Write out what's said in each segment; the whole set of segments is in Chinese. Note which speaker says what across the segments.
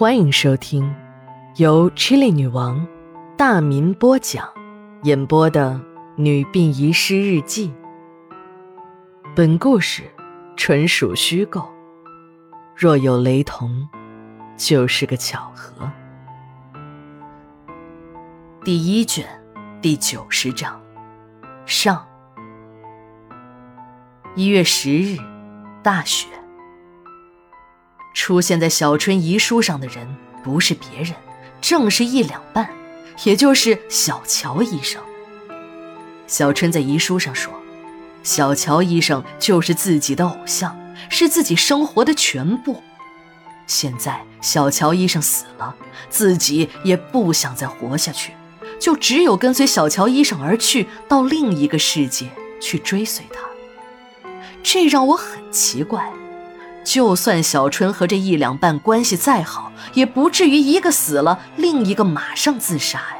Speaker 1: 欢迎收听由 Chili 女王大民播讲、演播的《女病遗失日记》。本故事纯属虚构，若有雷同，就是个巧合。第一卷第九十章上。一月十日，大雪。出现在小春遗书上的人不是别人，正是一两半，也就是小乔医生。小春在遗书上说，小乔医生就是自己的偶像，是自己生活的全部。现在小乔医生死了，自己也不想再活下去，就只有跟随小乔医生而去，到另一个世界去追随他。这让我很奇怪。就算小春和这一两半关系再好，也不至于一个死了，另一个马上自杀呀。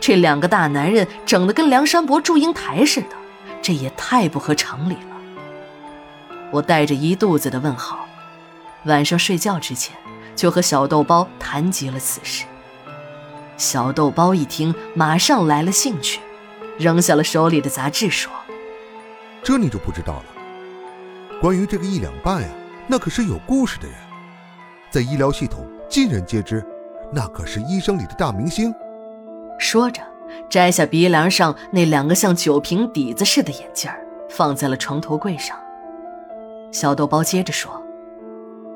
Speaker 1: 这两个大男人整得跟梁山伯祝英台似的，这也太不合常理了。我带着一肚子的问号，晚上睡觉之前就和小豆包谈及了此事。小豆包一听，马上来了兴趣，扔下了手里的杂志，说：“
Speaker 2: 这你就不知道了，关于这个一两半呀。”那可是有故事的人，在医疗系统尽人皆知，那可是医生里的大明星。
Speaker 1: 说着，摘下鼻梁上那两个像酒瓶底子似的眼镜放在了床头柜上。小豆包接着说：“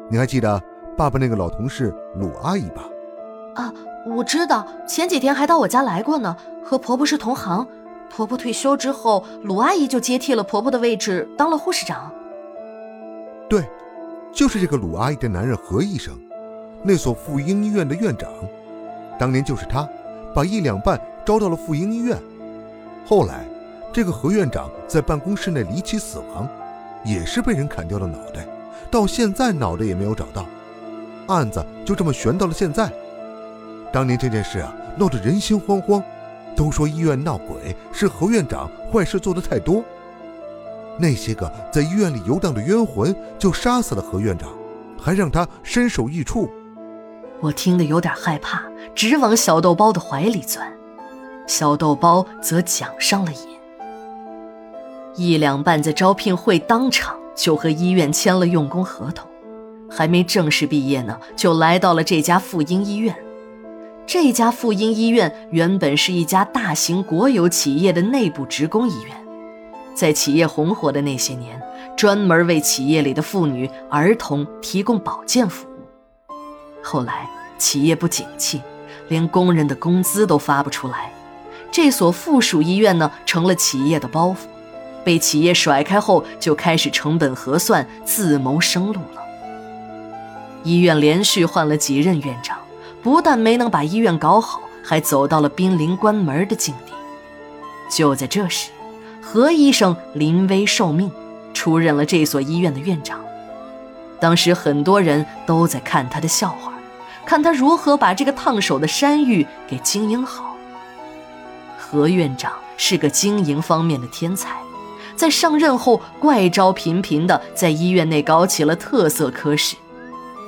Speaker 2: 你还记得爸爸那个老同事鲁阿姨吧？”“
Speaker 3: 啊，我知道，前几天还到我家来过呢，和婆婆是同行。婆婆退休之后，鲁阿姨就接替了婆婆的位置，当了护士长。”“
Speaker 2: 对。”就是这个鲁阿姨的男人何医生，那所妇婴医院的院长，当年就是他，把一两半招到了妇婴医院。后来，这个何院长在办公室内离奇死亡，也是被人砍掉了脑袋，到现在脑袋也没有找到，案子就这么悬到了现在。当年这件事啊，闹得人心惶惶，都说医院闹鬼，是何院长坏事做的太多。那些个在医院里游荡的冤魂，就杀死了何院长，还让他身首异处。
Speaker 1: 我听得有点害怕，直往小豆包的怀里钻。小豆包则讲上了瘾。一两半在招聘会当场就和医院签了用工合同，还没正式毕业呢，就来到了这家妇婴医院。这家妇婴医院原本是一家大型国有企业的内部职工医院。在企业红火的那些年，专门为企业里的妇女、儿童提供保健服务。后来企业不景气，连工人的工资都发不出来，这所附属医院呢成了企业的包袱，被企业甩开后就开始成本核算、自谋生路了。医院连续换了几任院长，不但没能把医院搞好，还走到了濒临关门的境地。就在这时。何医生临危受命，出任了这所医院的院长。当时很多人都在看他的笑话，看他如何把这个烫手的山芋给经营好。何院长是个经营方面的天才，在上任后怪招频频的在医院内搞起了特色科室，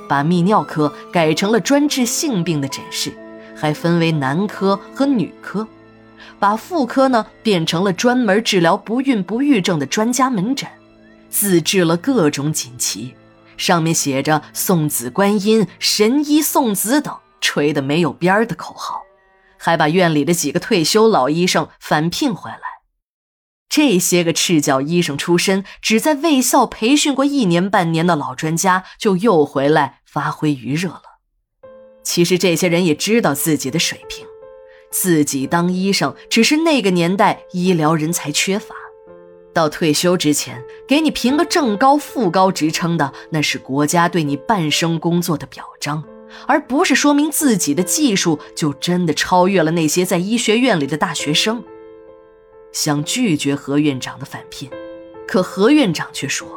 Speaker 1: 把泌尿科改成了专治性病的诊室，还分为男科和女科。把妇科呢变成了专门治疗不孕不育症的专家门诊，自制了各种锦旗，上面写着“送子观音”“神医送子”等吹得没有边儿的口号，还把院里的几个退休老医生返聘回来。这些个赤脚医生出身，只在卫校培训过一年半年的老专家，就又回来发挥余热了。其实这些人也知道自己的水平。自己当医生，只是那个年代医疗人才缺乏。到退休之前，给你评个正高、副高职称的，那是国家对你半生工作的表彰，而不是说明自己的技术就真的超越了那些在医学院里的大学生。想拒绝何院长的返聘，可何院长却说，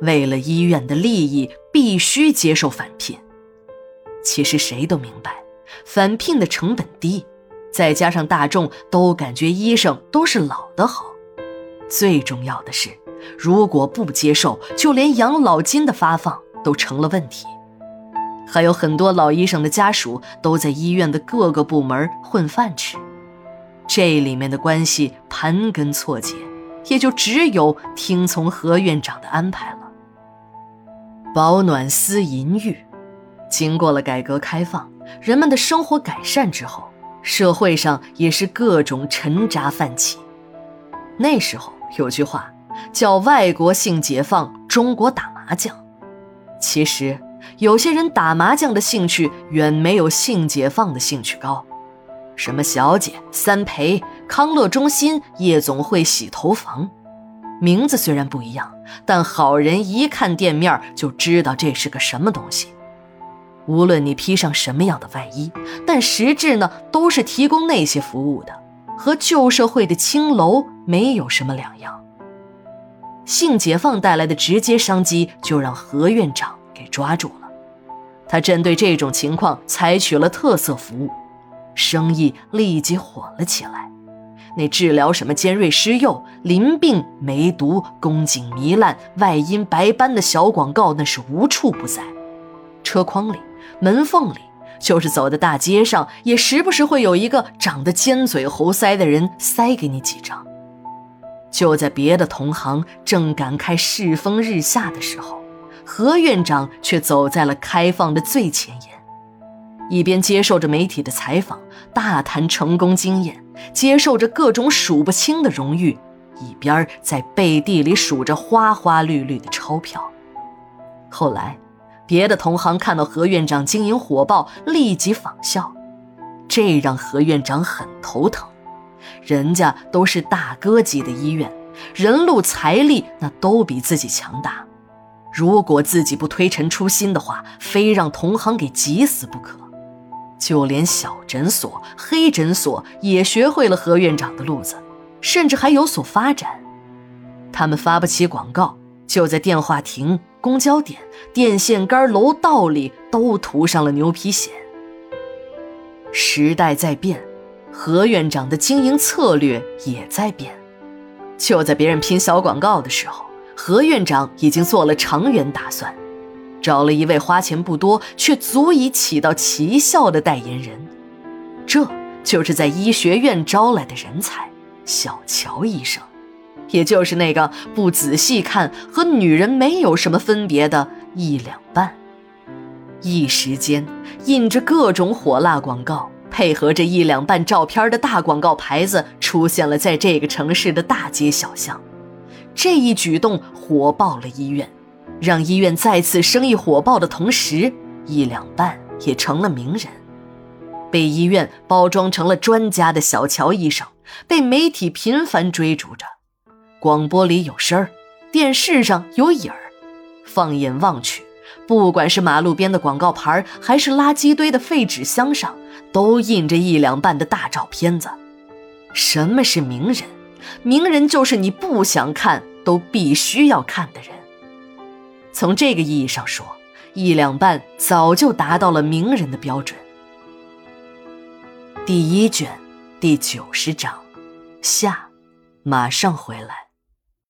Speaker 1: 为了医院的利益，必须接受返聘。其实谁都明白，返聘的成本低。再加上大众都感觉医生都是老的好，最重要的是，如果不接受，就连养老金的发放都成了问题。还有很多老医生的家属都在医院的各个部门混饭吃，这里面的关系盘根错节，也就只有听从何院长的安排了。保暖思淫欲，经过了改革开放，人们的生活改善之后，社会上也是各种沉渣泛起。那时候有句话叫“外国性解放，中国打麻将”，其实。有些人打麻将的兴趣远没有性解放的兴趣高，什么小姐、三陪、康乐中心、夜总会、洗头房，名字虽然不一样，但好人一看店面就知道这是个什么东西。无论你披上什么样的外衣，但实质呢都是提供那些服务的，和旧社会的青楼没有什么两样。性解放带来的直接商机，就让何院长。给抓住了，他针对这种情况采取了特色服务，生意立即火了起来。那治疗什么尖锐湿疣、淋病、梅毒、宫颈糜烂、外阴白斑的小广告那是无处不在，车筐里、门缝里，就是走在大街上，也时不时会有一个长得尖嘴猴腮的人塞给你几张。就在别的同行正感慨世风日下的时候。何院长却走在了开放的最前沿，一边接受着媒体的采访，大谈成功经验，接受着各种数不清的荣誉，一边在背地里数着花花绿绿的钞票。后来，别的同行看到何院长经营火爆，立即仿效，这让何院长很头疼。人家都是大哥级的医院，人路财力那都比自己强大。如果自己不推陈出新的话，非让同行给急死不可。就连小诊所、黑诊所也学会了何院长的路子，甚至还有所发展。他们发不起广告，就在电话亭、公交点、电线杆、楼道里都涂上了牛皮癣。时代在变，何院长的经营策略也在变。就在别人拼小广告的时候。何院长已经做了长远打算，找了一位花钱不多却足以起到奇效的代言人，这就是在医学院招来的人才——小乔医生，也就是那个不仔细看和女人没有什么分别的一两半。一时间，印着各种火辣广告，配合着一两半照片的大广告牌子，出现了在这个城市的大街小巷。这一举动火爆了医院，让医院再次生意火爆的同时，一两半也成了名人，被医院包装成了专家的小乔医生，被媒体频繁追逐着。广播里有声儿，电视上有影儿，放眼望去，不管是马路边的广告牌，还是垃圾堆的废纸箱上，都印着一两半的大照片子。什么是名人？名人就是你不想看。都必须要看的人。从这个意义上说，一两半早就达到了名人的标准。第一卷，第九十章，下，马上回来。